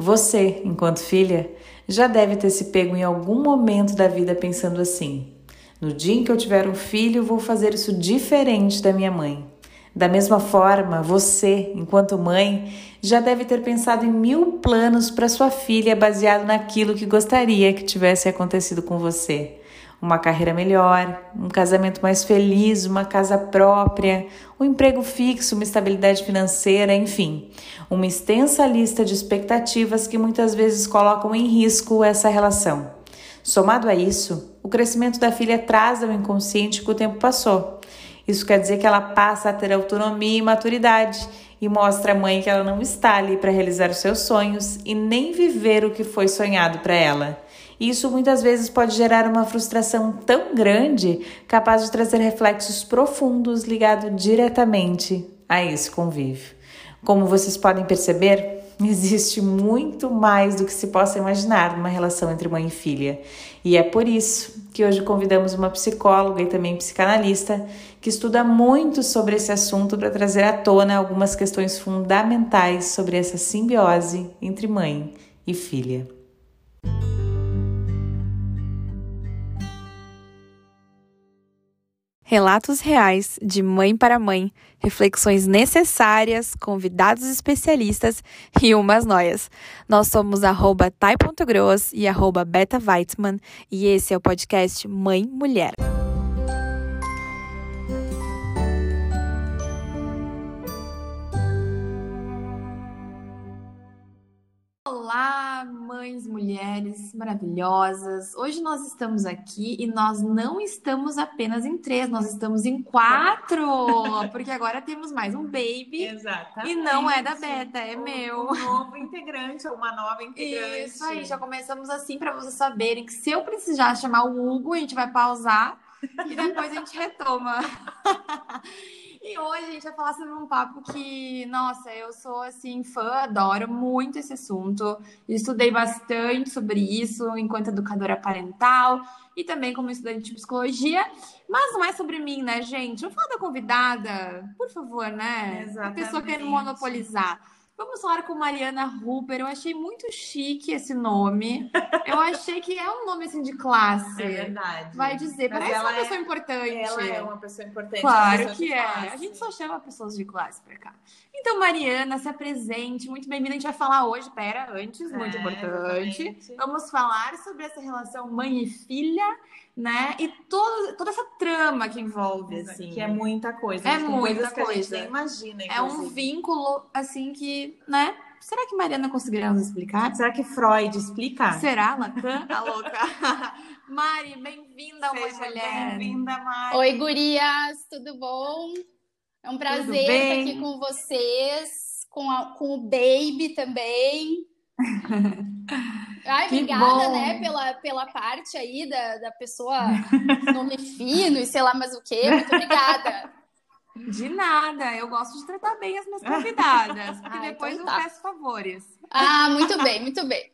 Você, enquanto filha, já deve ter se pego em algum momento da vida pensando assim: no dia em que eu tiver um filho, vou fazer isso diferente da minha mãe. Da mesma forma, você, enquanto mãe, já deve ter pensado em mil planos para sua filha baseado naquilo que gostaria que tivesse acontecido com você. Uma carreira melhor, um casamento mais feliz, uma casa própria, um emprego fixo, uma estabilidade financeira, enfim, uma extensa lista de expectativas que muitas vezes colocam em risco essa relação. Somado a isso, o crescimento da filha traz ao inconsciente que o tempo passou. Isso quer dizer que ela passa a ter autonomia e maturidade e mostra à mãe que ela não está ali para realizar os seus sonhos e nem viver o que foi sonhado para ela. Isso muitas vezes pode gerar uma frustração tão grande, capaz de trazer reflexos profundos ligados diretamente a esse convívio. Como vocês podem perceber, Existe muito mais do que se possa imaginar numa relação entre mãe e filha. E é por isso que hoje convidamos uma psicóloga e também psicanalista que estuda muito sobre esse assunto para trazer à tona algumas questões fundamentais sobre essa simbiose entre mãe e filha. Relatos reais de mãe para mãe, reflexões necessárias, convidados especialistas e umas noias. Nós somos arroba tai.gross e arroba beta Weitzman e esse é o podcast Mãe Mulher. Olá, mães, mulheres maravilhosas. Hoje nós estamos aqui e nós não estamos apenas em três, nós estamos em quatro, porque agora temos mais um baby. Exatamente. E não é da Beta, é meu. Um novo integrante ou uma nova integrante. Isso aí, já começamos assim para vocês saberem que se eu precisar chamar o Hugo, a gente vai pausar e depois a gente retoma. E hoje a gente vai falar sobre um papo que, nossa, eu sou assim fã, adoro muito esse assunto. Estudei bastante sobre isso enquanto educadora parental e também como estudante de psicologia. Mas não é sobre mim, né, gente? Vamos falar da convidada, por favor, né? Exatamente. A pessoa querendo monopolizar. Vamos falar com Mariana Huber. Eu achei muito chique esse nome. Eu achei que é um nome assim de classe. É verdade. Vai dizer, Mas parece uma ela pessoa é- importante. Ela é uma pessoa importante. Claro pessoa que é. classe. A gente só chama pessoas de classe pra cá. Então, Mariana, se apresente. Muito bem-vinda. A gente vai falar hoje, pera, antes, muito É, importante. exatamente. Vamos falar sobre essa relação mãe e filha, né? E todo, toda essa trama que envolve, assim. Que é muita coisa. É Tem muita coisas que a gente coisa. nem imagina. É um vínculo, assim, que, né? Será que Mariana conseguirá nos explicar? Será que Freud explica? Será, Lacan? A louca. Mari, bem-vinda Seja Mulher. bem-vinda, Mari. Oi, gurias, tudo bom? É um prazer estar aqui com vocês, com, a- com o Baby também. Ai, Que obrigada, bom. né, pela, pela parte aí da, da pessoa nome fino e sei lá mais o quê. Muito obrigada. De nada, eu gosto de tratar bem as minhas convidadas, porque Ah, depois então eu tá. peço favores. Ah, muito bem, muito bem.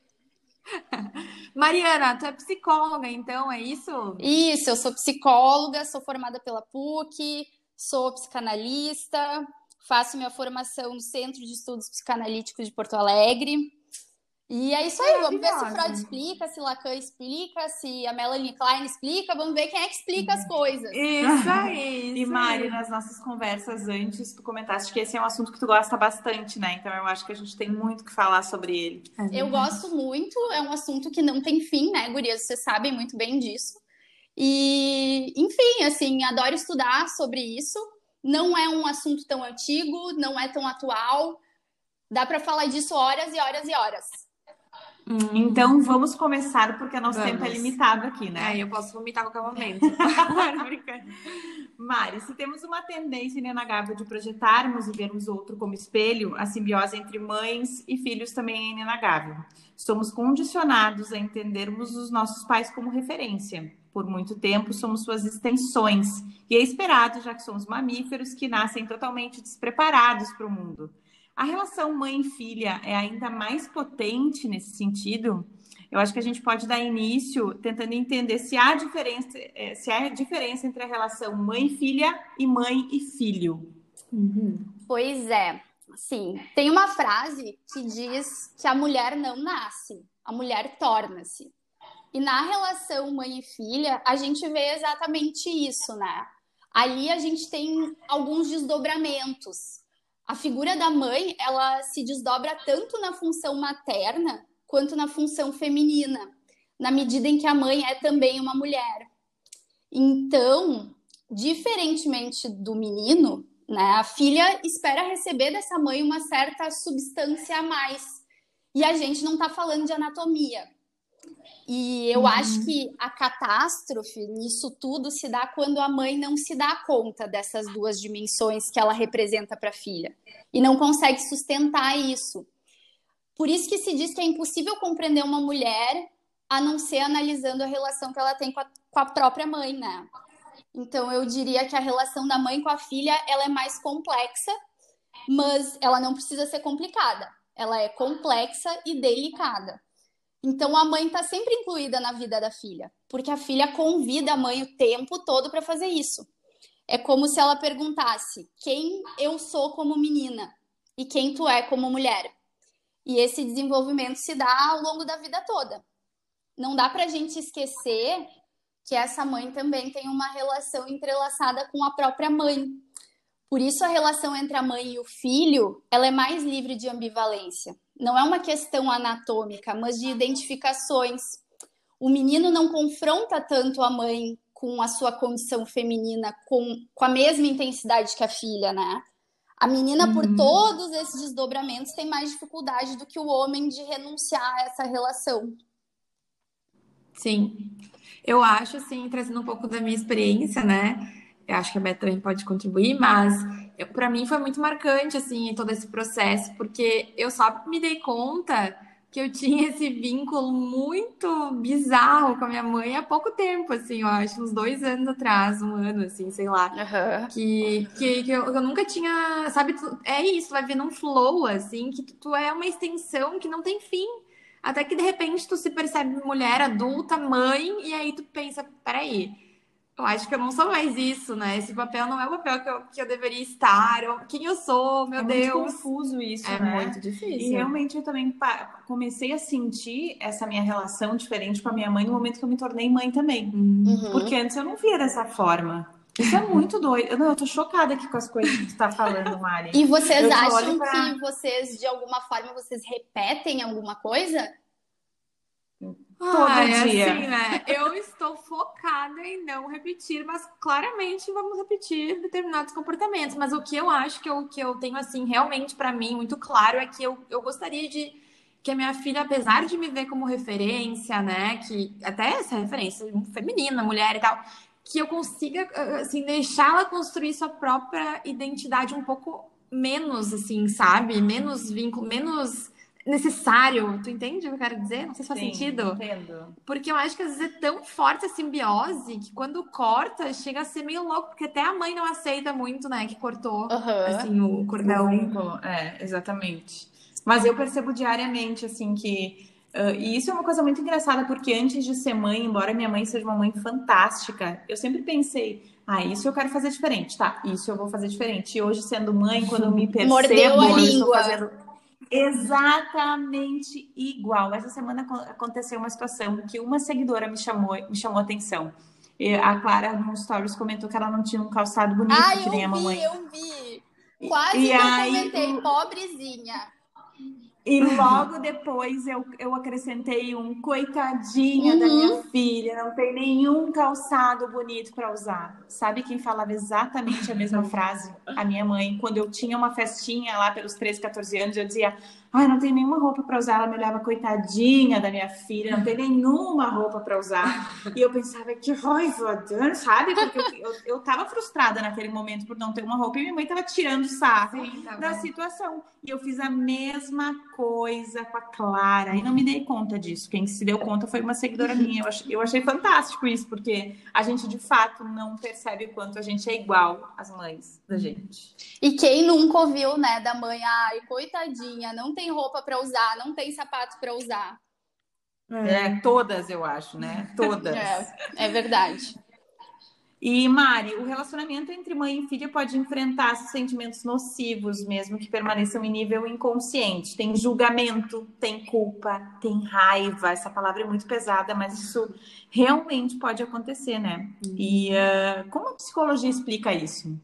Mariana, tu é psicóloga, então, é isso? Isso, eu sou psicóloga, sou formada pela PUC, sou psicanalista, faço minha formação no Centro de Estudos Psicanalíticos de Porto Alegre. E é isso aí, vamos ver se. Freud explica, se Lacan explica, se a Melanie Klein explica, vamos ver quem é que explica as coisas. Isso aí. E isso Mari, aí. nas nossas conversas antes, tu comentaste que esse é um assunto que tu gosta bastante, né? Então eu acho que a gente tem muito que falar sobre ele. Eu gosto muito, é um assunto que não tem fim, né, gurias? Vocês sabem muito bem disso. E, enfim, assim, adoro estudar sobre isso. Não é um assunto tão antigo, não é tão atual. Dá para falar disso horas e horas e horas. Então vamos começar, porque nosso Vamos. tempo é limitado aqui, né? É, eu posso vomitar a qualquer momento. Mari, se temos uma tendência inegável de projetarmos e vermos outro como espelho, a simbiose entre mães e filhos também é inegável. Somos condicionados a entendermos os nossos pais como referência. Por muito tempo, somos suas extensões. E é esperado, já que somos mamíferos que nascem totalmente despreparados para o mundo. A relação mãe-filha é ainda mais potente nesse sentido? Eu acho que a gente pode dar início tentando entender se há diferença, eh, se há diferença entre a relação mãe-filha e mãe e filho. Pois é. Sim, tem uma frase que diz que a mulher não nasce, a mulher torna-se. E na relação mãe e filha, a gente vê exatamente isso, né? Ali a gente tem alguns desdobramentos. A figura da mãe, ela se desdobra tanto na função materna quanto na função feminina, na medida em que a mãe é também uma mulher. Então, diferentemente do menino, né, a filha espera receber dessa mãe uma certa substância a mais. E a gente não está falando de anatomia. E eu uhum. acho que a catástrofe nisso tudo se dá quando a mãe não se dá conta dessas duas dimensões que ela representa para a filha e não consegue sustentar isso. Por isso que se diz que é impossível compreender uma mulher a não ser analisando a relação que ela tem com a, com a própria mãe, né? Então eu diria que a relação da mãe com a filha ela é mais complexa, mas ela não precisa ser complicada. Ela é complexa e delicada. Então a mãe está sempre incluída na vida da filha, porque a filha convida a mãe o tempo todo para fazer isso. É como se ela perguntasse: quem eu sou como menina e quem tu é como mulher. E esse desenvolvimento se dá ao longo da vida toda. Não dá para a gente esquecer que essa mãe também tem uma relação entrelaçada com a própria mãe. Por isso a relação entre a mãe e o filho, ela é mais livre de ambivalência não é uma questão anatômica, mas de identificações. O menino não confronta tanto a mãe com a sua condição feminina com, com a mesma intensidade que a filha, né? A menina, uhum. por todos esses desdobramentos, tem mais dificuldade do que o homem de renunciar a essa relação. Sim. Eu acho, assim, trazendo um pouco da minha experiência, né? Eu acho que a Beth também pode contribuir, mas para mim foi muito marcante assim todo esse processo, porque eu só me dei conta que eu tinha esse vínculo muito bizarro com a minha mãe há pouco tempo, assim, eu acho, uns dois anos atrás, um ano, assim, sei lá. Uhum. Que, que, que eu, eu, nunca tinha, sabe, tu, é isso, vai vir num flow, assim, que tu, tu é uma extensão que não tem fim. Até que de repente tu se percebe mulher adulta, mãe, e aí tu pensa, peraí, eu acho que eu não sou mais isso, né? Esse papel não é o papel que eu, que eu deveria estar, ou quem eu sou, meu é Deus. É muito confuso isso, é né? É muito difícil. E realmente eu também comecei a sentir essa minha relação diferente com a minha mãe no momento que eu me tornei mãe também. Uhum. Porque antes eu não via dessa forma. Isso é muito doido. Eu, não, eu tô chocada aqui com as coisas que tu tá falando, Mari. E vocês acham pra... que vocês, de alguma forma, vocês repetem alguma coisa? Todo ah, dia. É assim, né? Eu estou focada em não repetir, mas claramente vamos repetir determinados comportamentos. Mas o que eu acho que eu, que eu tenho, assim, realmente para mim muito claro é que eu, eu gostaria de que a minha filha, apesar de me ver como referência, né, que até essa referência feminina, mulher e tal, que eu consiga, assim, deixá-la construir sua própria identidade um pouco menos, assim, sabe? Menos vínculo, menos necessário. Tu entende o que eu quero dizer? Não sei se faz Sim, sentido. Entendo. Porque eu acho que às vezes é tão forte a simbiose que quando corta, chega a ser meio louco, porque até a mãe não aceita muito, né? Que cortou uhum. assim, o cordão. É, exatamente. Mas eu percebo diariamente, assim, que. Uh, e isso é uma coisa muito engraçada, porque antes de ser mãe, embora minha mãe seja uma mãe fantástica, eu sempre pensei, ah, isso eu quero fazer diferente, tá? Isso eu vou fazer diferente. E hoje, sendo mãe, quando eu me percebo, Mordeu a língua. Fazendo Exatamente igual. Essa semana aconteceu uma situação que uma seguidora me chamou, me chamou a atenção. E a Clara, no Stories, comentou que ela não tinha um calçado bonito, ah, que nem a mamãe. Eu vi, eu vi. Quase e, aí, comentei, pobrezinha. E logo depois eu, eu acrescentei um coitadinha uhum. da minha uhum. filha, não tem nenhum calçado bonito para usar. Sabe quem falava exatamente a mesma frase? A minha mãe. Quando eu tinha uma festinha lá pelos 13, 14 anos, eu dizia: Ai, não tem nenhuma roupa para usar. Ela me olhava, coitadinha da minha filha, não tem nenhuma roupa para usar. E eu pensava, que raiva, sabe? Porque eu, eu, eu tava frustrada naquele momento por não ter uma roupa e minha mãe tava tirando sarro Sim, tá da situação. E eu fiz a mesma coisa com a Clara e não me dei conta disso. Quem se deu conta foi uma seguidora minha. Eu achei, eu achei fantástico isso, porque a gente de fato não percebe o quanto a gente é igual às mães da gente. E quem nunca ouviu, né, da mãe, ai, coitadinha, não tem roupa para usar, não tem sapato para usar. É, todas, eu acho, né? Todas. É, é verdade. E Mari, o relacionamento entre mãe e filha pode enfrentar sentimentos nocivos, mesmo que permaneçam em nível inconsciente. Tem julgamento, tem culpa, tem raiva. Essa palavra é muito pesada, mas isso realmente pode acontecer, né? E uh, como a psicologia explica isso?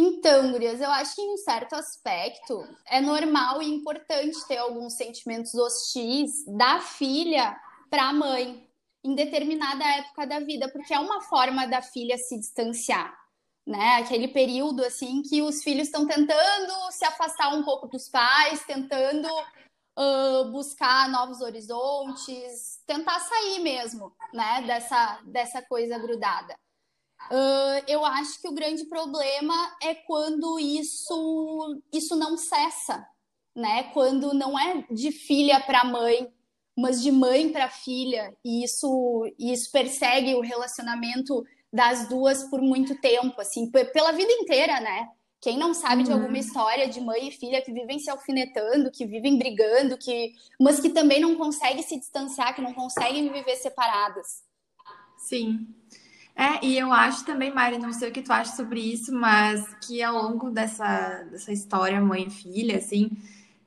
Então, Gurias, eu acho que em um certo aspecto é normal e importante ter alguns sentimentos hostis da filha para a mãe em determinada época da vida, porque é uma forma da filha se distanciar, né? Aquele período assim que os filhos estão tentando se afastar um pouco dos pais, tentando uh, buscar novos horizontes, tentar sair mesmo, né? Dessa dessa coisa grudada. Uh, eu acho que o grande problema é quando isso, isso não cessa, né? Quando não é de filha para mãe, mas de mãe para filha, e isso, isso persegue o relacionamento das duas por muito tempo, assim, pela vida inteira, né? Quem não sabe de alguma uhum. história de mãe e filha que vivem se alfinetando, que vivem brigando, que mas que também não conseguem se distanciar, que não conseguem viver separadas. Sim. É, e eu acho também, Mari, não sei o que tu acha sobre isso, mas que ao longo dessa, dessa história mãe e filha, assim,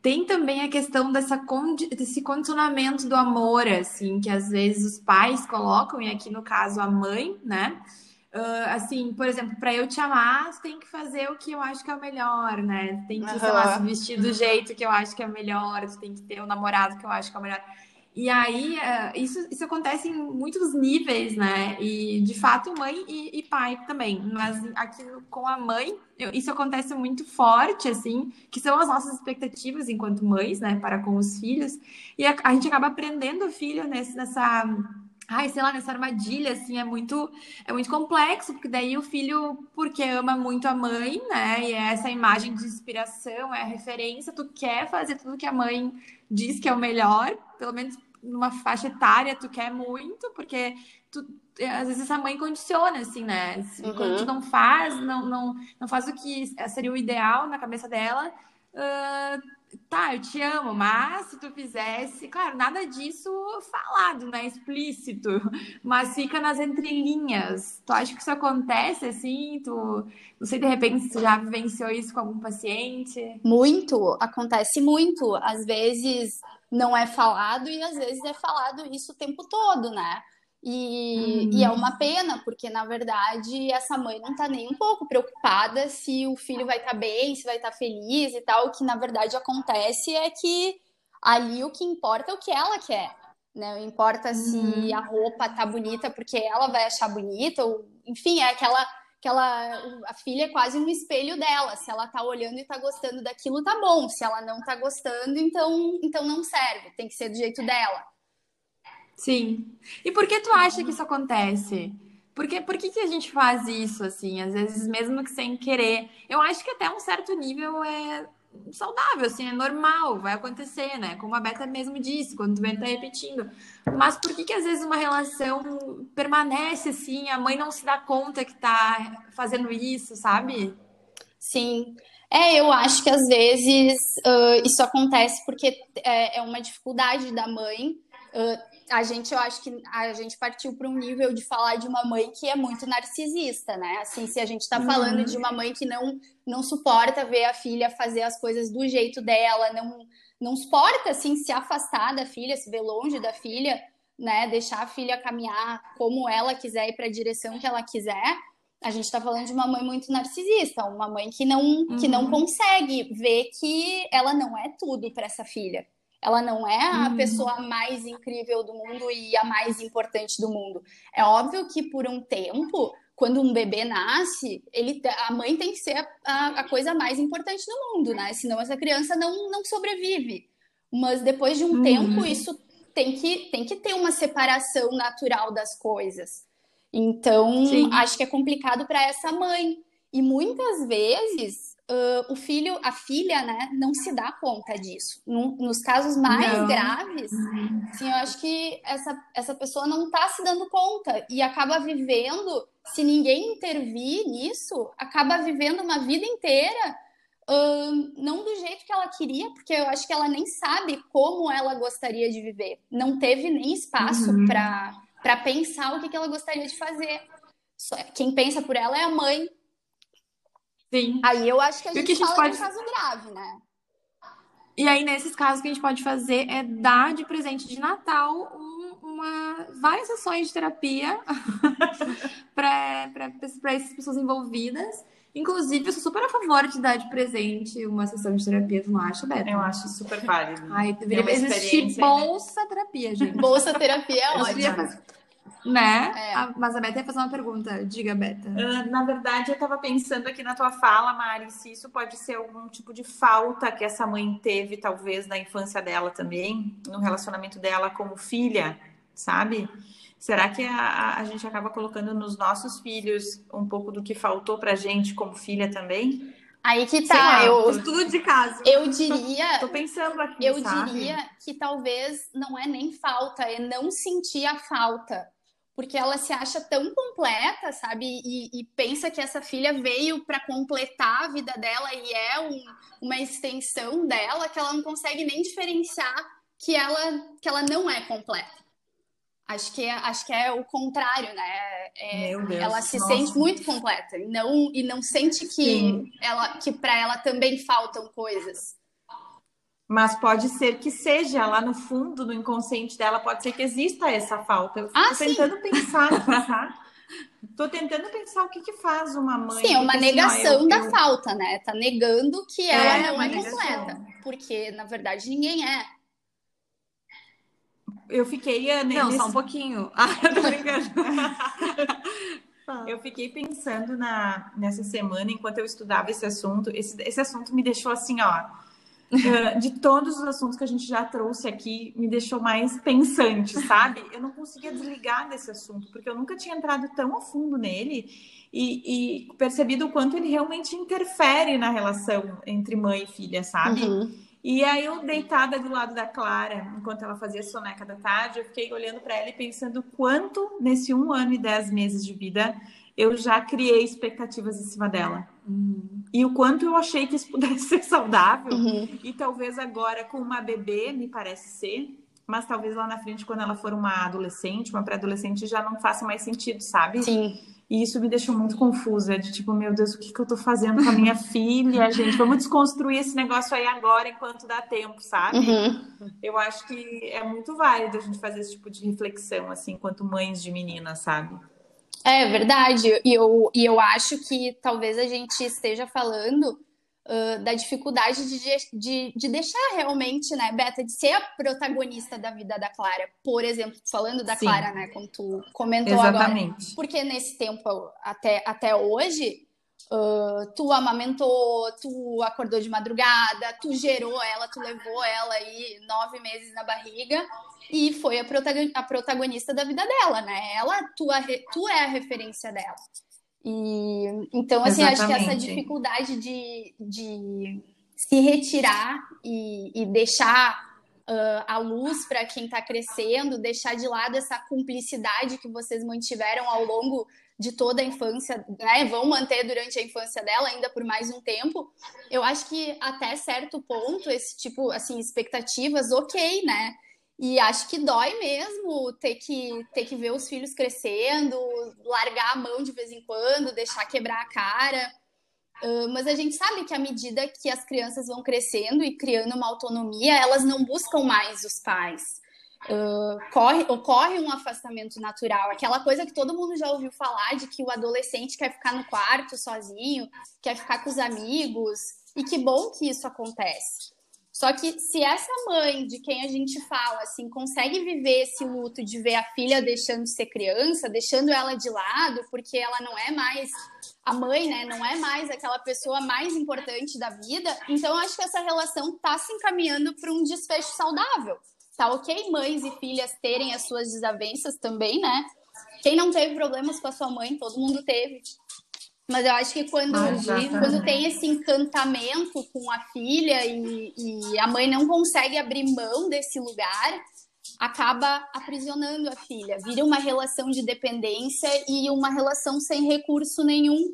tem também a questão dessa condi desse condicionamento do amor, assim, que às vezes os pais colocam, e aqui no caso a mãe, né? Uh, assim, por exemplo, para eu te amar, você tem que fazer o que eu acho que é o melhor, né? Tem que, uhum. sei lá, se vestir do jeito que eu acho que é o melhor, você tem que ter o um namorado que eu acho que é o melhor. E aí, é, isso, isso acontece em muitos níveis, né? E de fato, mãe e, e pai também. Mas aqui com a mãe, isso acontece muito forte, assim, que são as nossas expectativas enquanto mães, né, para com os filhos. E a, a gente acaba aprendendo o filho nesse, nessa ai, sei lá, nessa armadilha, assim, é muito, é muito complexo, porque daí o filho, porque ama muito a mãe, né, e é essa imagem de inspiração, é a referência, tu quer fazer tudo que a mãe diz que é o melhor, pelo menos numa faixa etária, tu quer muito, porque tu, às vezes essa mãe condiciona, assim, né, uhum. quando tu não faz, não, não, não faz o que seria o ideal na cabeça dela, uh, tá, eu te amo, mas se tu fizesse, claro, nada disso falado, né, explícito, mas fica nas entrelinhas. Tu acha que isso acontece assim? Tu, não sei, de repente, tu já vivenciou isso com algum paciente? Muito, acontece muito. Às vezes não é falado e às vezes é falado isso o tempo todo, né? E, uhum. e, é uma pena, porque na verdade essa mãe não tá nem um pouco preocupada se o filho vai estar tá bem, se vai estar tá feliz e tal. O que na verdade acontece é que ali o que importa é o que ela quer. Né? Não importa uhum. se a roupa tá bonita porque ela vai achar bonita, ou enfim, é aquela aquela a filha é quase um espelho dela. Se ela tá olhando e tá gostando daquilo, tá bom. Se ela não tá gostando, então então não serve, tem que ser do jeito dela. Sim. E por que tu acha que isso acontece? Por, que, por que, que a gente faz isso, assim? Às vezes, mesmo que sem querer. Eu acho que até um certo nível é saudável, assim, é normal, vai acontecer, né? Como a Beta mesmo disse, quando tu vem tá repetindo. Mas por que que às vezes uma relação permanece assim, a mãe não se dá conta que tá fazendo isso, sabe? Sim. É, eu acho que às vezes uh, isso acontece porque é, é uma dificuldade da mãe uh, a gente, eu acho que a gente partiu para um nível de falar de uma mãe que é muito narcisista, né? Assim, se a gente está falando uhum. de uma mãe que não, não suporta ver a filha fazer as coisas do jeito dela, não, não suporta, assim, se afastar da filha, se ver longe da filha, né? Deixar a filha caminhar como ela quiser e para a direção que ela quiser. A gente está falando de uma mãe muito narcisista, uma mãe que não, uhum. que não uhum. consegue ver que ela não é tudo para essa filha. Ela não é a uhum. pessoa mais incrível do mundo e a mais importante do mundo. É óbvio que por um tempo, quando um bebê nasce, ele, a mãe tem que ser a, a coisa mais importante do mundo, né? Senão essa criança não, não sobrevive. Mas depois de um uhum. tempo, isso tem que, tem que ter uma separação natural das coisas. Então, Sim. acho que é complicado para essa mãe. E muitas vezes uh, o filho, a filha, né, não se dá conta disso. Num, nos casos mais não. graves, assim, eu acho que essa, essa pessoa não está se dando conta e acaba vivendo, se ninguém intervir nisso, acaba vivendo uma vida inteira Uh, não do jeito que ela queria, porque eu acho que ela nem sabe como ela gostaria de viver. Não teve nem espaço uhum. para pensar o que, que ela gostaria de fazer. quem pensa por ela é a mãe. Sim. Aí eu acho que a gente, que a gente fala pode... de um caso grave, né? E aí, nesses casos, o que a gente pode fazer é dar de presente de Natal um, uma, várias sessões de terapia para essas pessoas envolvidas. Inclusive, eu sou super a favor de dar de presente uma sessão de terapia, tu não acha, Beto? Eu acho super válido. Ai, deveria existir bolsa terapia, gente. Bolsa terapia é ótimo. Né? É. A, mas a Beta ia fazer uma pergunta. Diga, Beta. Uh, na verdade, eu estava pensando aqui na tua fala, Mari, se isso pode ser algum tipo de falta que essa mãe teve, talvez, na infância dela também, no relacionamento dela como filha, sabe? Será que a, a gente acaba colocando nos nossos filhos um pouco do que faltou pra gente como filha também? Aí que tá, lá, eu estudo de casa. Eu diria, tô, tô pensando aqui, eu sabe? diria que talvez não é nem falta, é não sentir a falta, porque ela se acha tão completa, sabe? E, e pensa que essa filha veio para completar a vida dela e é um, uma extensão dela que ela não consegue nem diferenciar que ela que ela não é completa. Acho que é, acho que é o contrário, né? É, Deus, ela se nossa. sente muito completa e não, e não sente que, ela, que para ela também faltam coisas. Mas pode ser que seja lá no fundo, no inconsciente dela, pode ser que exista essa falta. Eu ah, tentando pensar, pensar. Tô tentando pensar o que que faz uma mãe. Sim, é uma negação assim, ó, eu, da eu... falta, né? Tá negando que é, ela não é completa. Porque, na verdade, ninguém é eu fiquei. Não, nesse... só um pouquinho. Ah, tô brincando. eu fiquei pensando na, nessa semana, enquanto eu estudava esse assunto. Esse, esse assunto me deixou assim, ó. Uh, de todos os assuntos que a gente já trouxe aqui, me deixou mais pensante, sabe? Eu não conseguia desligar desse assunto, porque eu nunca tinha entrado tão a fundo nele e, e percebido o quanto ele realmente interfere na relação entre mãe e filha, sabe? Uhum. E aí eu deitada do lado da Clara, enquanto ela fazia soneca da tarde, eu fiquei olhando para ela e pensando quanto nesse um ano e dez meses de vida eu já criei expectativas em cima dela. Uhum. E o quanto eu achei que isso pudesse ser saudável. Uhum. E talvez agora com uma bebê, me parece ser, mas talvez lá na frente, quando ela for uma adolescente, uma pré-adolescente, já não faça mais sentido, sabe? Sim. E isso me deixou muito confusa, de tipo, meu Deus, o que, que eu tô fazendo com a minha filha, gente? Vamos desconstruir esse negócio aí agora, enquanto dá tempo, sabe? Uhum. Eu acho que é muito válido a gente fazer esse tipo de reflexão, assim, enquanto mães de meninas, sabe? É verdade, e eu, e eu acho que talvez a gente esteja falando uh, da dificuldade de, de, de deixar realmente, né, Beta, de ser a protagonista da vida da Clara. Por exemplo, falando da Sim. Clara, né, como tu comentou Exatamente. agora. Porque nesse tempo, até, até hoje, Uh, tu amamentou, tu acordou de madrugada, tu gerou ela, tu levou ela aí nove meses na barriga e foi a, a protagonista da vida dela, né? Ela, tu, tu é a referência dela. E então, assim, acho que essa dificuldade de, de se retirar e, e deixar uh, a luz para quem está crescendo, deixar de lado essa cumplicidade que vocês mantiveram ao longo de toda a infância, né? Vão manter durante a infância dela ainda por mais um tempo. Eu acho que até certo ponto esse tipo, assim, expectativas, ok, né? E acho que dói mesmo ter que, ter que ver os filhos crescendo, largar a mão de vez em quando, deixar quebrar a cara. Uh, mas a gente sabe que à medida que as crianças vão crescendo e criando uma autonomia, elas não buscam mais os pais. Uh, corre, ocorre um afastamento natural, aquela coisa que todo mundo já ouviu falar de que o adolescente quer ficar no quarto sozinho, quer ficar com os amigos, e que bom que isso acontece. Só que se essa mãe de quem a gente fala, assim, consegue viver esse luto de ver a filha deixando de ser criança, deixando ela de lado, porque ela não é mais a mãe, né, não é mais aquela pessoa mais importante da vida, então acho que essa relação tá se encaminhando para um desfecho saudável. Tá ok mães e filhas terem as suas desavenças também, né? Quem não teve problemas com a sua mãe, todo mundo teve. Mas eu acho que quando, ah, quando tem esse encantamento com a filha e, e, a mãe não consegue abrir mão desse lugar, acaba aprisionando a filha. Vira uma relação de dependência e uma relação sem recurso nenhum.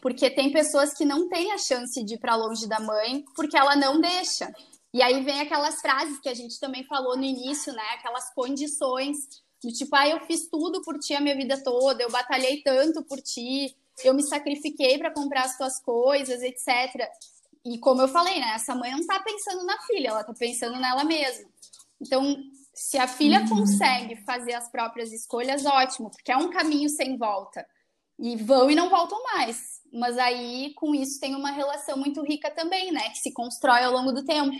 Porque tem pessoas que não têm a chance de ir para longe da mãe porque ela não deixa. E aí vem aquelas frases que a gente também falou no início, né? Aquelas condições Do tipo, ah, eu fiz tudo por ti a minha vida toda, eu batalhei tanto por ti, eu me sacrifiquei para comprar as tuas coisas, etc. E como eu falei, né, essa mãe não tá pensando na filha, ela tá pensando nela mesma. Então, se a filha uhum. consegue fazer as próprias escolhas, ótimo, porque é um caminho sem volta. E vão e não voltam mais. Mas aí, com isso, tem uma relação muito rica também, né? Que se constrói ao longo do tempo.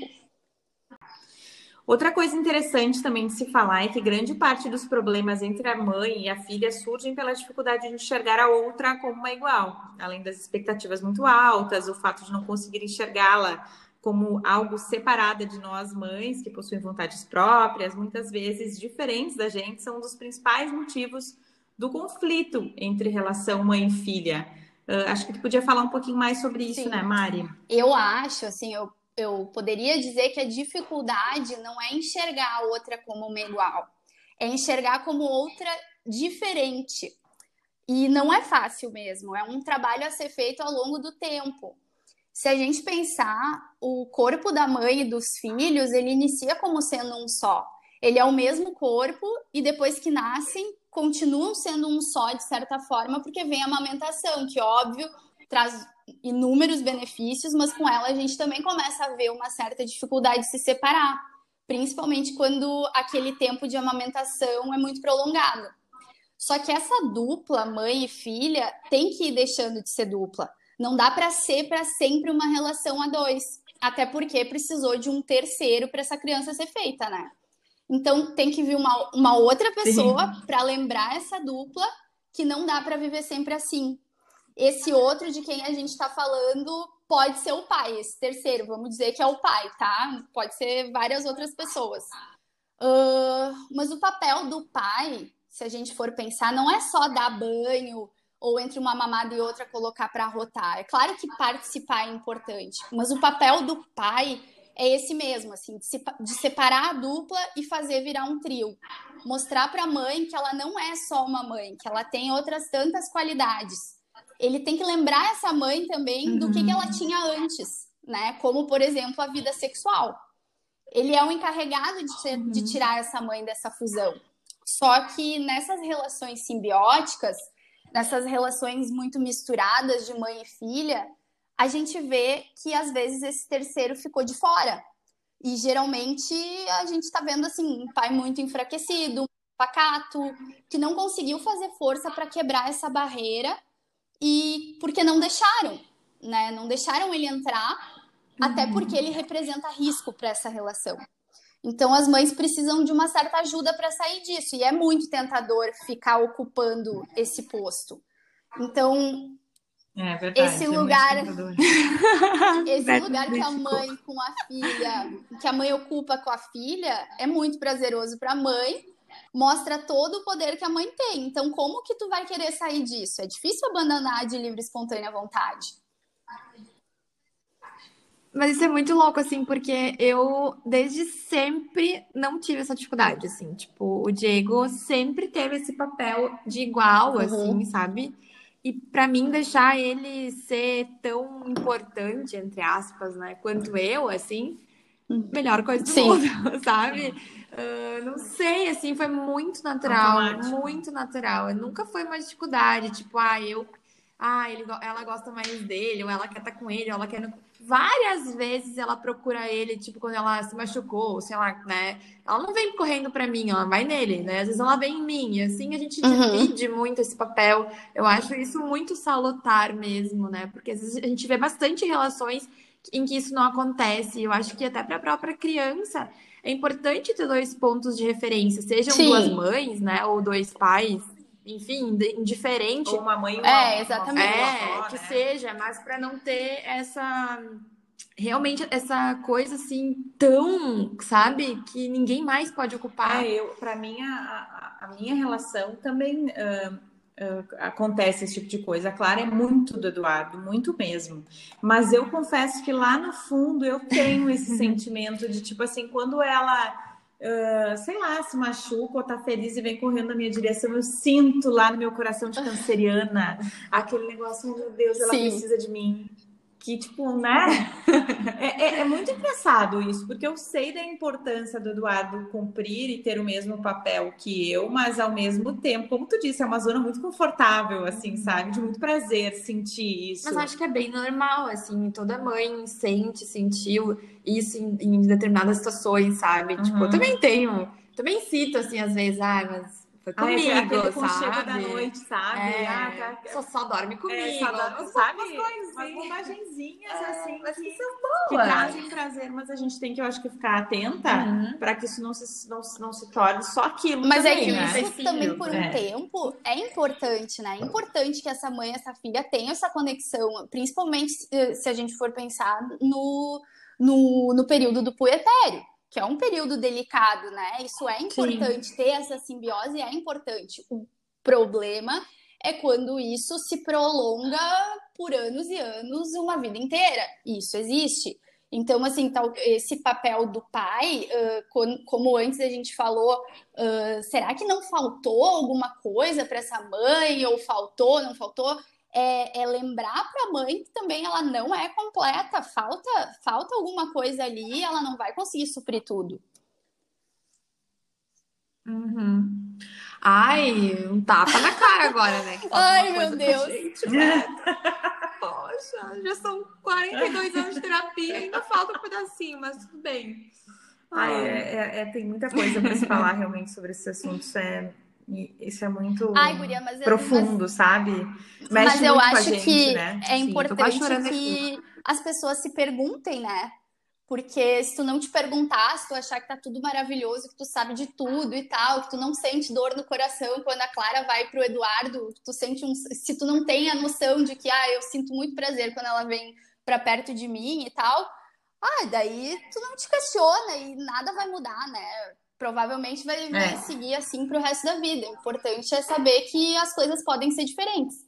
Outra coisa interessante também de se falar é que grande parte dos problemas entre a mãe e a filha surgem pela dificuldade de enxergar a outra como uma igual, além das expectativas muito altas, o fato de não conseguir enxergá-la como algo separada de nós mães, que possuem vontades próprias, muitas vezes diferentes da gente, são um dos principais motivos do conflito entre relação mãe e filha. Uh, acho que tu podia falar um pouquinho mais sobre isso, Sim. né, Mari? Eu acho, assim, eu eu poderia dizer que a dificuldade não é enxergar a outra como uma igual, é enxergar como outra diferente. E não é fácil mesmo, é um trabalho a ser feito ao longo do tempo. Se a gente pensar, o corpo da mãe e dos filhos, ele inicia como sendo um só. Ele é o mesmo corpo e depois que nascem, continuam sendo um só de certa forma, porque vem a amamentação, que óbvio traz inúmeros benefícios, mas com ela a gente também começa a ver uma certa dificuldade de se separar, principalmente quando aquele tempo de amamentação é muito prolongado. Só que essa dupla, mãe e filha, tem que ir deixando de ser dupla. Não dá para ser para sempre uma relação a dois, até porque precisou de um terceiro para essa criança ser feita, né? Então tem que vir uma, uma outra pessoa para lembrar essa dupla que não dá para viver sempre assim. Esse outro de quem a gente está falando pode ser o pai, esse terceiro, vamos dizer que é o pai, tá? Pode ser várias outras pessoas. Uh, mas o papel do pai, se a gente for pensar, não é só dar banho ou entre uma mamada e outra colocar para rotar. É claro que participar é importante, mas o papel do pai é esse mesmo, assim, de, se, de separar a dupla e fazer virar um trio. Mostrar para a mãe que ela não é só uma mãe, que ela tem outras tantas qualidades ele tem que lembrar essa mãe também uhum. do que, que ela uhum. tinha antes, né? Como, por exemplo, a vida sexual. Ele é o encarregado de, ter, uhum. de tirar essa mãe dessa fusão. Só que nessas relações simbióticas, nessas relações muito misturadas de mãe e filha, a gente vê que às vezes esse terceiro ficou de fora. E geralmente a gente está vendo assim um pai muito enfraquecido, um pacato, que não conseguiu fazer força para quebrar essa barreira e porque não deixaram, né? Não deixaram ele entrar, uhum. até porque ele representa risco para essa relação. Então as mães precisam de uma certa ajuda para sair disso e é muito tentador ficar ocupando esse posto. Então é verdade, esse é lugar, esse lugar que a mãe com a filha, que a mãe ocupa com a filha, é muito prazeroso para a mãe, mostra todo o poder que a mãe tem. Então, como que tu vai querer sair disso? É difícil abandonar de livre espontânea vontade. Mas isso é muito louco, assim, porque eu, desde sempre, não tive essa dificuldade, assim. Tipo, o Diego sempre teve esse papel de igual, uhum. assim, sabe? E para mim, deixar ele ser tão importante, entre aspas, né, quanto eu, assim, melhor coisa do Sim. mundo, sabe? Uh, não sei, assim, foi muito natural, Automático. muito natural. Nunca foi uma dificuldade, tipo, ah, eu, ah, ele, ela gosta mais dele, ou ela quer estar tá com ele, ou ela quer. Várias vezes ela procura ele, tipo, quando ela se machucou, sei lá, né? Ela não vem correndo para mim, ela vai nele, né? Às vezes ela vem em mim, e assim a gente uhum. divide muito esse papel. Eu acho isso muito salutar mesmo, né? Porque às vezes a gente vê bastante relações em que isso não acontece. Eu acho que até para a própria criança é importante ter dois pontos de referência, sejam Sim. duas mães, né, ou dois pais, enfim, indiferente. Ou uma mãe uma É, exatamente. É, avó, que né? seja, mas para não ter essa realmente essa coisa assim tão, sabe, que ninguém mais pode ocupar. É, eu, para mim a, a, minha relação também uh, uh, acontece esse tipo de coisa. A Clara é muito do Eduardo, muito mesmo. Mas eu confesso que lá no fundo eu tenho esse sentimento de tipo assim, quando ela. Uh, sei lá, se machuca ou tá feliz e vem correndo na minha direção, eu sinto lá no meu coração de canceriana aquele negócio, oh, meu Deus, ela Sim. precisa de mim. que, tipo, né? é, é, é, muito engraçado isso, porque eu sei da importância do Eduardo cumprir e ter o mesmo papel que eu, mas ao mesmo tempo, como tu disse, é uma zona muito confortável, assim, sabe? De muito prazer sentir isso. Mas acho que é bem normal, assim, toda mãe sente, sentiu isso em, em determinadas situações, sabe? Uhum. Tipo, eu também tenho, também cito, assim, às vezes, ah, mas foi comigo, ah, aquele sabe? da noite, sabe? É, ah, tá... Só, só dorme comigo. É, só dorme, sabe? Umas, umas bobagenzinhas, é, assim, mas que, são boas. Que trazem prazer, mas a gente tem que, eu acho que, ficar atenta uhum. para que isso não se, não, não se torne só aquilo Mas é também, é que né? isso também, por um é. tempo, é importante, né? É importante que essa mãe, essa filha tenha essa conexão, principalmente se a gente for pensar no, no, no período do puerpério que é um período delicado, né? Isso é importante, Sim. ter essa simbiose é importante. O problema é quando isso se prolonga por anos e anos, uma vida inteira. Isso existe. Então, assim, tal, esse papel do pai, uh, como antes a gente falou, uh, será que não faltou alguma coisa para essa mãe? Ou faltou, não faltou? É, é lembrar para a mãe que também ela não é completa, falta, falta alguma coisa ali, ela não vai conseguir suprir tudo. Uhum. Ai, um tapa na cara agora, né? Ai, meu Deus. Gente, né? Poxa, já são 42 anos de terapia, ainda falta um pedacinho, mas tudo bem. Ai, é, é, é, tem muita coisa para se falar realmente sobre esses assuntos. É, isso é muito Ai, Guria, mas profundo, mas... sabe? Mexe mas eu acho gente, que né? é importante que as pessoas se perguntem, né? Porque se tu não te perguntar, se tu achar que tá tudo maravilhoso, que tu sabe de tudo e tal, que tu não sente dor no coração quando a Clara vai pro Eduardo, tu sente um, se tu não tem a noção de que ah, eu sinto muito prazer quando ela vem para perto de mim e tal, ah, daí tu não te questiona e nada vai mudar, né? Provavelmente vai, vai é. seguir assim para o resto da vida. O importante é saber que as coisas podem ser diferentes.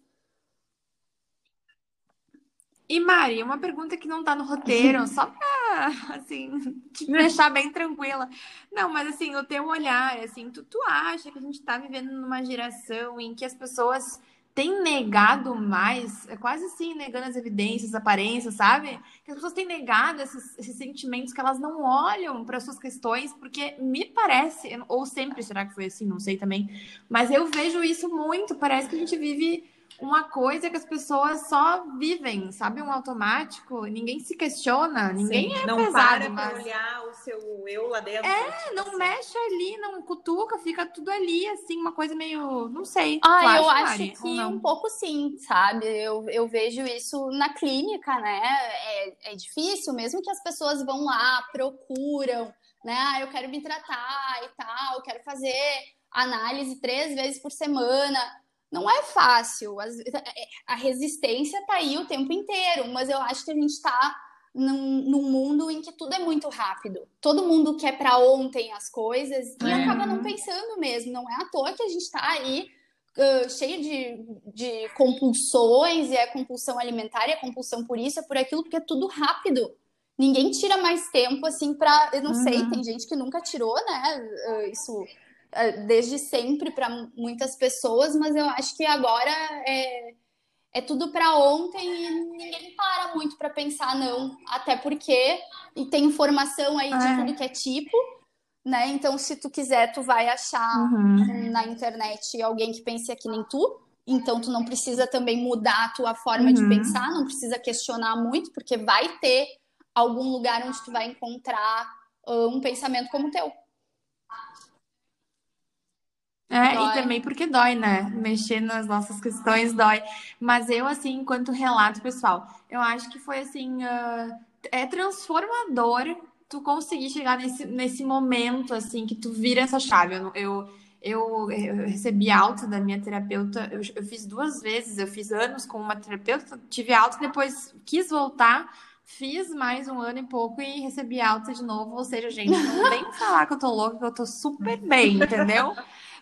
E Mari, uma pergunta que não tá no roteiro, só pra, assim, te deixar bem tranquila. Não, mas assim, o teu olhar, assim, tu, tu acha que a gente tá vivendo numa geração em que as pessoas tem negado mais, é quase assim, negando as evidências, as aparências, sabe? Que as pessoas têm negado esses, esses sentimentos que elas não olham para suas questões, porque me parece, ou sempre será que foi assim, não sei também, mas eu vejo isso muito, parece que a gente vive uma coisa que as pessoas só vivem, sabe? Um automático, ninguém se questiona, ninguém Sim, é não pesado. Não para mas... olhar o seu eu lá dentro. É, tipo não assim. mexe ali, não cutuca, fica tudo ali, assim, uma coisa meio, não sei. Ah, eu acho Mari, que um pouco sim, sabe? Eu, eu vejo isso na clínica, né? É, é difícil, mesmo que as pessoas vão lá, procuram, né? Ah, eu quero me tratar e tal, eu quero fazer análise três vezes por semana não é fácil. A resistência tá aí o tempo inteiro, mas eu acho que a gente está num, num, mundo em que tudo é muito rápido. Todo mundo quer para ontem as coisas e é. acaba não pensando mesmo. Não é à toa que a gente está aí uh, cheio de, de compulsões, e é compulsão alimentar, e é compulsão por isso, é por aquilo, porque é tudo rápido. Ninguém tira mais tempo assim para, eu não uhum. sei, tem gente que nunca tirou, né? Uh, isso é, desde sempre para muitas pessoas, mas eu acho que agora é, é tudo para ontem e ninguém para muito para pensar, não. Até porque e tem informação aí de é. tudo que é tipo, né? Então, se tu quiser, tu vai achar uhum. na internet alguém que pense que nem tu. Então, tu não precisa também mudar a tua forma uhum. de pensar, não precisa questionar muito, porque vai ter algum lugar onde tu vai encontrar uh, um pensamento como o teu. É, dói. e também porque dói, né? Mexer nas nossas questões dói. Mas eu, assim, enquanto relato pessoal, eu acho que foi assim. Uh, é transformador tu conseguir chegar nesse, nesse momento, assim, que tu vira essa chave. Eu, eu, eu, eu recebi alta da minha terapeuta, eu, eu, fiz duas vezes, eu fiz anos com uma terapeuta, tive alta, depois quis voltar. Fiz mais um ano e pouco e recebi alta de novo. Ou seja, gente, não vem falar que eu tô louca, que eu tô super bem, entendeu?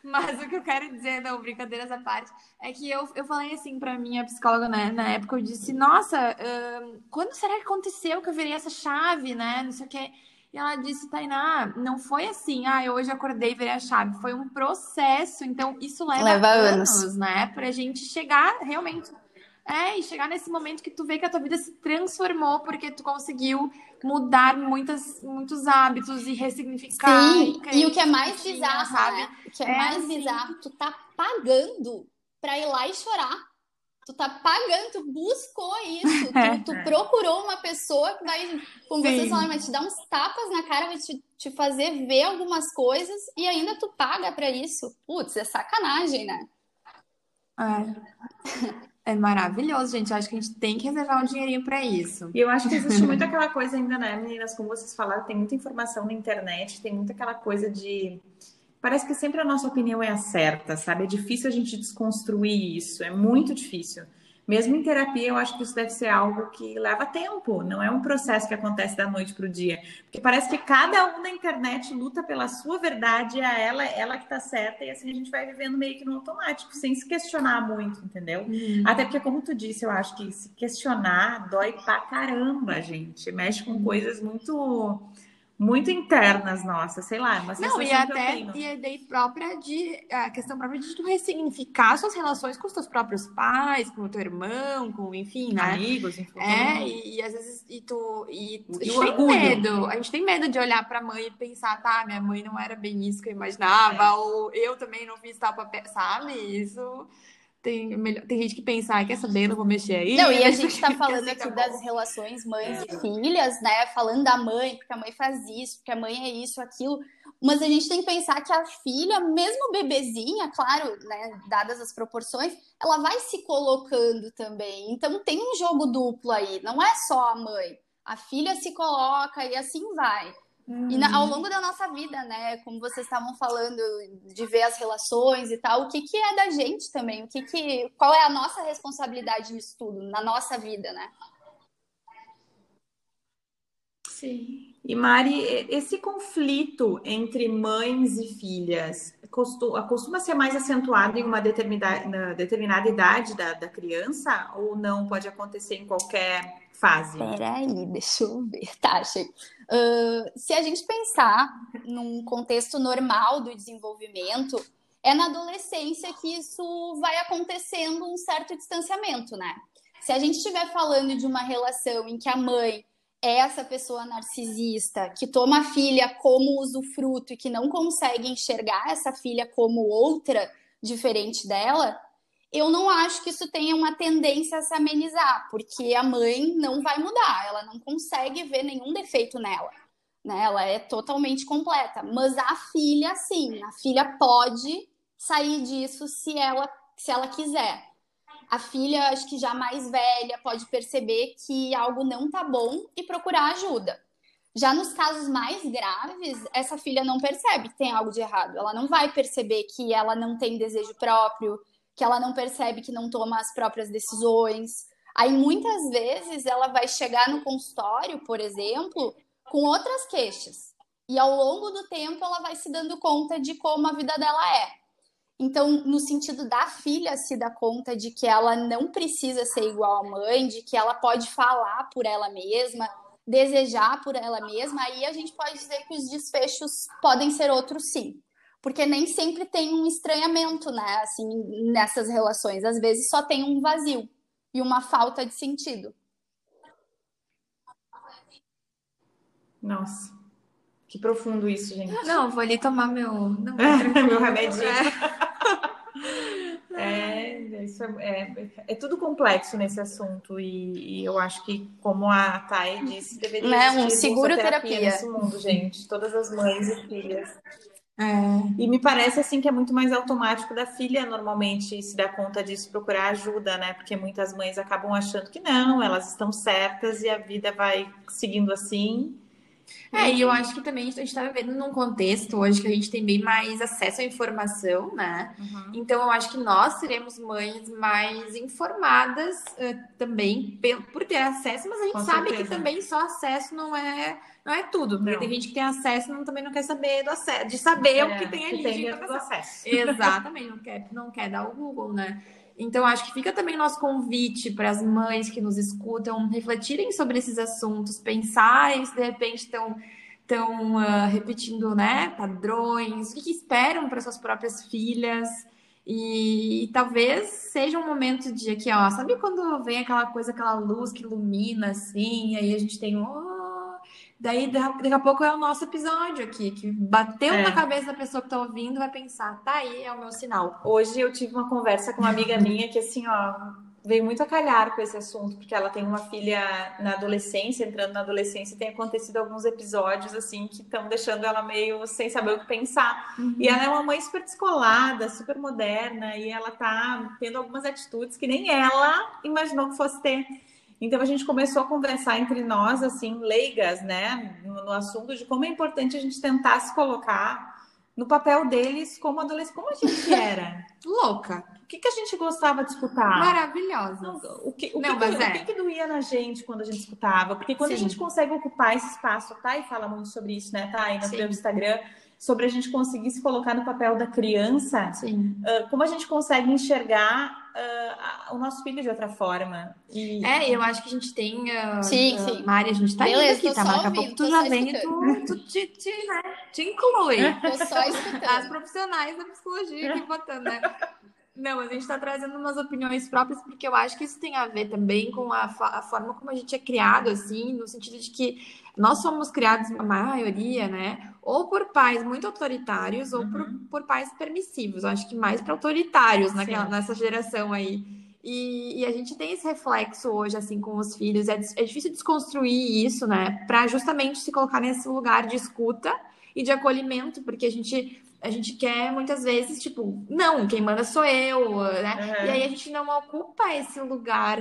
Mas o que eu quero dizer, não, brincadeiras à parte, é que eu, eu falei assim pra minha psicóloga, né, na época, eu disse, nossa, quando será que aconteceu que eu virei essa chave, né, não sei o quê. E ela disse, Tainá, não foi assim, ah, eu hoje acordei e virei a chave. Foi um processo, então isso leva, leva anos, anos, né, pra gente chegar realmente É, e chegar nesse momento que tu vê que a tua vida se transformou porque tu conseguiu mudar muitas, muitos hábitos e ressignificar. Sim, e, e o que é mais bizarro, sabe? Né? O que é, é mais assim. bizarro, tu tá pagando pra ir lá e chorar. Tu tá pagando, tu buscou isso, tu, tu procurou uma pessoa que vai, como Sim. vocês falam, vai te dar uns tapas na cara, vai te, te fazer ver algumas coisas e ainda tu paga para isso. Putz, é sacanagem, né? É. É maravilhoso, gente. Eu acho que a gente tem que reservar um dinheirinho para isso. E eu acho que existe muito aquela coisa ainda, né, meninas? Como vocês falaram, tem muita informação na internet, tem muita aquela coisa de. Parece que sempre a nossa opinião é a certa, sabe? É difícil a gente desconstruir isso, é muito difícil. Mesmo em terapia, eu acho que isso deve ser algo que leva tempo, não é um processo que acontece da noite para o dia. Porque parece que cada um na internet luta pela sua verdade, a ela, ela que está certa, e assim a gente vai vivendo meio que no automático, sem se questionar muito, entendeu? Uhum. Até porque, como tu disse, eu acho que se questionar dói pra caramba, gente. Mexe com coisas muito muito internas nossas, sei lá, mas não e até e a ideia própria de a questão própria de tu ressignificar suas relações com os teus próprios pais, com o teu irmão, com enfim, né? amigos, enfim. É e, e, às vezes e tu e, e a gente tem medo, a gente tem medo de olhar para a mãe e pensar, tá, minha mãe não era bem isso que eu imaginava, é. ou eu também não fiz tal papel, sabe? Isso tem, melhor, tem gente que pensa, ah, quer saber, não vou mexer aí. Não, e a gente está falando aqui das relações mães é. e filhas, né? Falando da mãe, porque a mãe faz isso, porque a mãe é isso, aquilo. Mas a gente tem que pensar que a filha, mesmo bebezinha, claro, né, dadas as proporções, ela vai se colocando também. Então tem um jogo duplo aí, não é só a mãe. A filha se coloca e assim vai. Uhum. E na, ao longo da nossa vida, né? Como vocês estavam falando de ver as relações e tal, o que, que é da gente também? O que que, qual é a nossa responsabilidade nisso tudo, na nossa vida, né? Sim. E Mari, esse conflito entre mães e filhas costuma, costuma ser mais acentuado em uma determinada, determinada idade da, da criança ou não pode acontecer em qualquer fase? Peraí, deixa eu ver. Tá, achei. Uh, se a gente pensar num contexto normal do desenvolvimento, é na adolescência que isso vai acontecendo um certo distanciamento, né? Se a gente estiver falando de uma relação em que a mãe é essa pessoa narcisista que toma a filha como usufruto e que não consegue enxergar essa filha como outra diferente dela, eu não acho que isso tenha uma tendência a se amenizar, porque a mãe não vai mudar, ela não consegue ver nenhum defeito nela. Né? Ela é totalmente completa. Mas a filha, sim, a filha pode sair disso se ela, se ela quiser. A filha, acho que já mais velha, pode perceber que algo não tá bom e procurar ajuda. Já nos casos mais graves, essa filha não percebe que tem algo de errado. Ela não vai perceber que ela não tem desejo próprio, que ela não percebe que não toma as próprias decisões. Aí muitas vezes ela vai chegar no consultório, por exemplo, com outras queixas. E ao longo do tempo ela vai se dando conta de como a vida dela é. Então, no sentido da filha se dar conta de que ela não precisa ser igual à mãe, de que ela pode falar por ela mesma, desejar por ela mesma, aí a gente pode dizer que os desfechos podem ser outros sim porque nem sempre tem um estranhamento, né? Assim, nessas relações. Às vezes só tem um vazio e uma falta de sentido. Nossa, que profundo isso, gente. Não, vou ali tomar meu, não, meu remedinho. É, é isso é, é, é, tudo complexo nesse assunto e, e, eu acho que, como a Thay disse, deveria né? um seguro terapia, terapia nesse mundo, gente. Todas as mães e filhas é. E me parece assim que é muito mais automático da filha normalmente se dar conta disso, procurar ajuda, né? Porque muitas mães acabam achando que não, elas estão certas e a vida vai seguindo assim. É, e eu acho que também a gente está vivendo num contexto hoje que a gente tem bem mais acesso à informação, né? Uhum. Então eu acho que nós seremos mães mais informadas uh, também por ter acesso, mas a gente Com sabe certeza. que também só acesso não é não é tudo, porque não. tem gente que tem acesso e também não quer saber do acesso, de saber é, o que tem ali. Que tem do acesso. Exatamente, não quer, não quer dar o Google, né? Então, acho que fica também nosso convite para as mães que nos escutam refletirem sobre esses assuntos, pensarem se de repente estão estão uh, repetindo né, padrões, o que, que esperam para suas próprias filhas. E, e, talvez seja um momento de aqui, ó, sabe quando vem aquela coisa, aquela luz que ilumina assim, aí a gente tem oh, daí daqui a pouco é o nosso episódio aqui, que bateu é. na cabeça da pessoa que tá ouvindo, vai pensar, tá aí, é o meu sinal. Hoje eu tive uma conversa com uma amiga minha que assim, ó, veio muito a calhar com esse assunto, porque ela tem uma filha na adolescência, entrando na adolescência, e tem acontecido alguns episódios assim que estão deixando ela meio sem saber o que pensar. Uhum. E ela é uma mãe super descolada, super moderna, e ela tá tendo algumas atitudes que nem ela imaginou que fosse ter. Então a gente começou a conversar entre nós, assim, leigas, né, no, no assunto de como é importante a gente tentar se colocar no papel deles como adolescente, como a gente era. Louca. O que, que a gente gostava de escutar? Maravilhosa. O que, o, Não, que, é. o que, que doía na gente quando a gente escutava? Porque quando Sim. a gente consegue ocupar esse espaço, tá? E fala muito sobre isso, né? Tá aí no meu Instagram sobre a gente conseguir se colocar no papel da criança, uh, como a gente consegue enxergar uh, o nosso filho de outra forma. E... É, eu acho que a gente tem. Uh, sim, uh, sim. Mari, a gente tá Beleza, aqui, tá? Daqui a pouco tu já vem e tu, tu te, te, né, te inclui. Tô só escutando. As profissionais da psicologia aqui botando, né? Não, mas a gente está trazendo umas opiniões próprias, porque eu acho que isso tem a ver também com a, a, forma como a gente é criado, assim, no sentido de que nós somos criados, a maioria, né? Ou por pais muito autoritários, ou por, uhum. por pais permissivos. Eu acho que mais para autoritários naquela, nessa geração aí. E, e, a gente tem esse reflexo hoje, assim, com os filhos. É, é difícil desconstruir isso, né? Para justamente se colocar nesse lugar de escuta e de acolhimento, porque a gente a gente quer muitas vezes, tipo, não, quem manda sou eu, né? Uhum. E aí a gente não ocupa esse lugar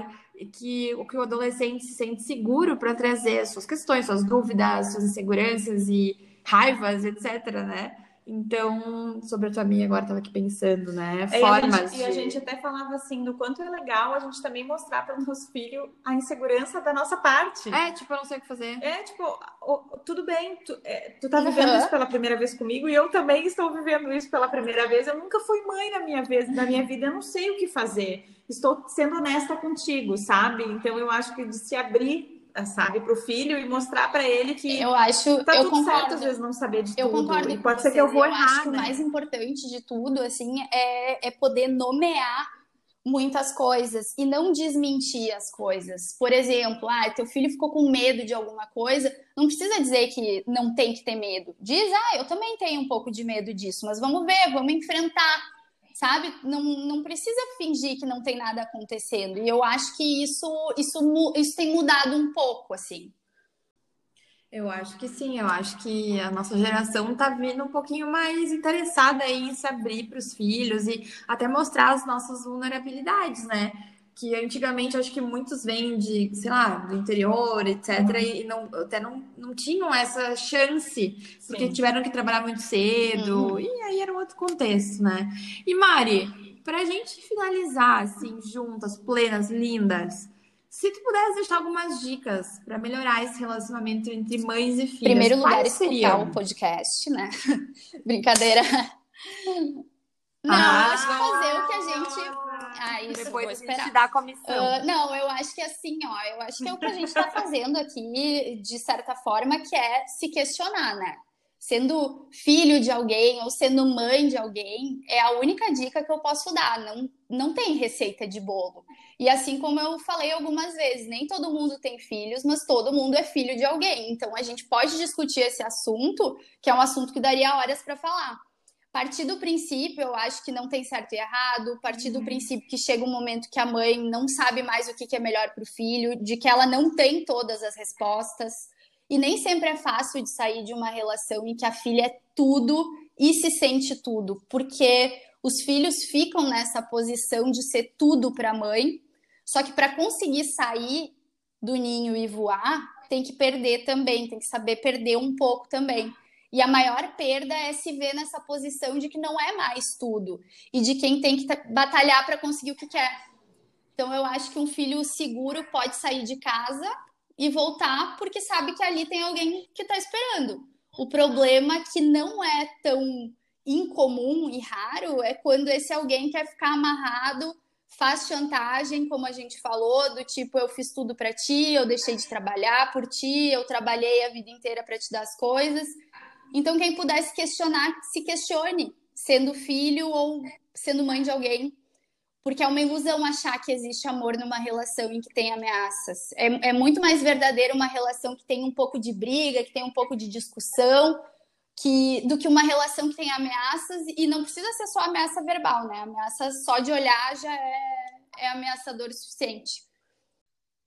que o que o adolescente se sente seguro para trazer suas questões, suas dúvidas, suas inseguranças e raivas, etc, né? Então, sobre a tua amiga, agora estava aqui pensando, né? É, Formas. E a, gente, de... e a gente até falava assim, do quanto é legal a gente também mostrar para o nosso filho a insegurança da nossa parte. É, tipo, eu não sei o que fazer. É, tipo, oh, tudo bem, tu, é, tu tá vivendo uhum. isso pela primeira vez comigo e eu também estou vivendo isso pela primeira vez. Eu nunca fui mãe na minha vez, na minha vida, eu não sei o que fazer. Estou sendo honesta contigo, sabe? Então eu acho que de se abrir sabe, para o filho e mostrar para ele que eu acho, tá eu tudo concordo. certo às vezes não saber de eu tudo. Concordo e pode ser que eu vou eu errar. Acho que né? o mais importante de tudo, assim, é, é poder nomear muitas coisas e não desmentir as coisas. Por exemplo, ah, teu filho ficou com medo de alguma coisa, não precisa dizer que não tem que ter medo. Diz, ah, eu também tenho um pouco de medo disso, mas vamos ver, vamos enfrentar sabe? Não, não precisa fingir que não tem nada acontecendo. E eu acho que isso, isso, isso tem mudado um pouco, assim. Eu acho que sim, eu acho que a nossa geração está vindo um pouquinho mais interessada em se abrir para os filhos e até mostrar as nossas vulnerabilidades, né? Que antigamente acho que muitos vêm de, sei lá, do interior, etc., uhum. e não, até não, não tinham essa chance, porque Sim. tiveram que trabalhar muito cedo, uhum. e aí era um outro contexto, né? E Mari, pra gente finalizar, assim, juntas, plenas, lindas, se tu pudesse deixar algumas dicas para melhorar esse relacionamento entre mães e filhas, Primeiro lugar, escutar seriam? o podcast, né? Brincadeira. Não, ah, acho que fazer o que a gente ah, isso Depois vou esperar. a gente dá a comissão. Uh, não, eu acho que assim, ó, eu acho que é o que a gente está fazendo aqui, de certa forma, que é se questionar, né? Sendo filho de alguém ou sendo mãe de alguém, é a única dica que eu posso dar. Não, não tem receita de bolo. E assim como eu falei algumas vezes, nem todo mundo tem filhos, mas todo mundo é filho de alguém. Então a gente pode discutir esse assunto, que é um assunto que daria horas para falar partir do princípio, eu acho que não tem certo e errado, partir do uhum. princípio que chega um momento que a mãe não sabe mais o que é melhor para o filho, de que ela não tem todas as respostas. E nem sempre é fácil de sair de uma relação em que a filha é tudo e se sente tudo, porque os filhos ficam nessa posição de ser tudo para a mãe, só que para conseguir sair do ninho e voar, tem que perder também, tem que saber perder um pouco também. E a maior perda é se ver nessa posição de que não é mais tudo e de quem tem que batalhar para conseguir o que quer. Então eu acho que um filho seguro pode sair de casa e voltar porque sabe que ali tem alguém que está esperando. O problema que não é tão incomum e raro é quando esse alguém quer ficar amarrado, faz chantagem, como a gente falou, do tipo eu fiz tudo para ti, eu deixei de trabalhar por ti, eu trabalhei a vida inteira para te dar as coisas então, quem pudesse questionar, se questione. sendo filho ou sendo mãe de alguém. Porque é uma ilusão achar que existe amor numa relação em que tem ameaças. É, é muito mais verdadeiro uma relação que tem um pouco de briga, que tem um pouco de discussão, que, do que uma relação que tem ameaças e não precisa ser só ameaça verbal, né? Ameaça só de olhar já é, é ameaçador o suficiente.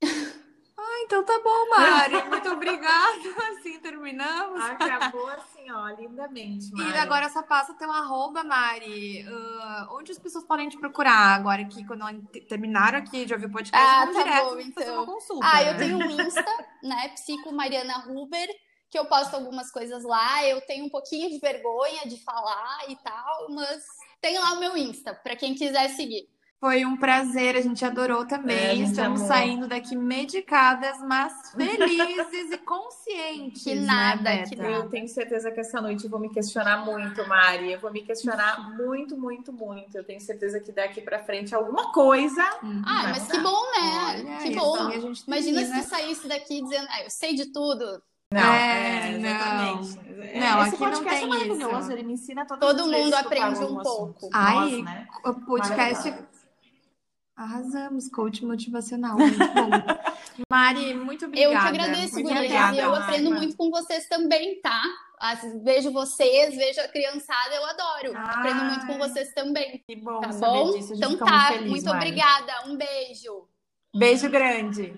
Ah, então tá bom, Mari. Muito obrigada. Assim terminamos. Acabou assim, ó, lindamente. Mari. E agora só passa teu arroba, Mari. Uh, onde as pessoas podem te procurar agora que quando terminaram aqui de ouvir o podcast? Ah, tá direto bom, fazer então. uma consulta, Ah, né? eu tenho um Insta, né? Psico Mariana Huber, que eu posto algumas coisas lá. Eu tenho um pouquinho de vergonha de falar e tal, mas tem lá o meu Insta, pra quem quiser seguir. Foi um prazer, a gente adorou É, também. gente Estamos saindo daqui medicadas, mas felizes e conscientes. Que né, nada, Beta? que Eu tenho certeza que essa noite eu vou me questionar muito, Mari. Eu vou me questionar muito, muito, muito. Eu tenho certeza que daqui pra frente alguma coisa. Uhum. Ah, mas mudar. que bom, né? Olha, que bom. Imagina se tu saísse daqui dizendo, ah, eu sei de tudo. Não, É, exatamente. É, Não, Esse aqui não podcast tem é maravilhoso, isso. ele me ensina todas Todo mundo aprende um pouco. Ai, Nós, né? O podcast. Arrasamos, coach motivacional, muito bom. Mari, muito obrigada. Eu que agradeço, Muito gurias. obrigada, E eu Mari. aprendo muito com vocês também, tá? Vejo vocês, vejo a criançada, eu adoro. Ah. Aprendo muito com vocês também, Que bom tá saber bom? disso. A gente Então tá, muito, feliz, muito Mari. obrigada. Um beijo. Beijo grande.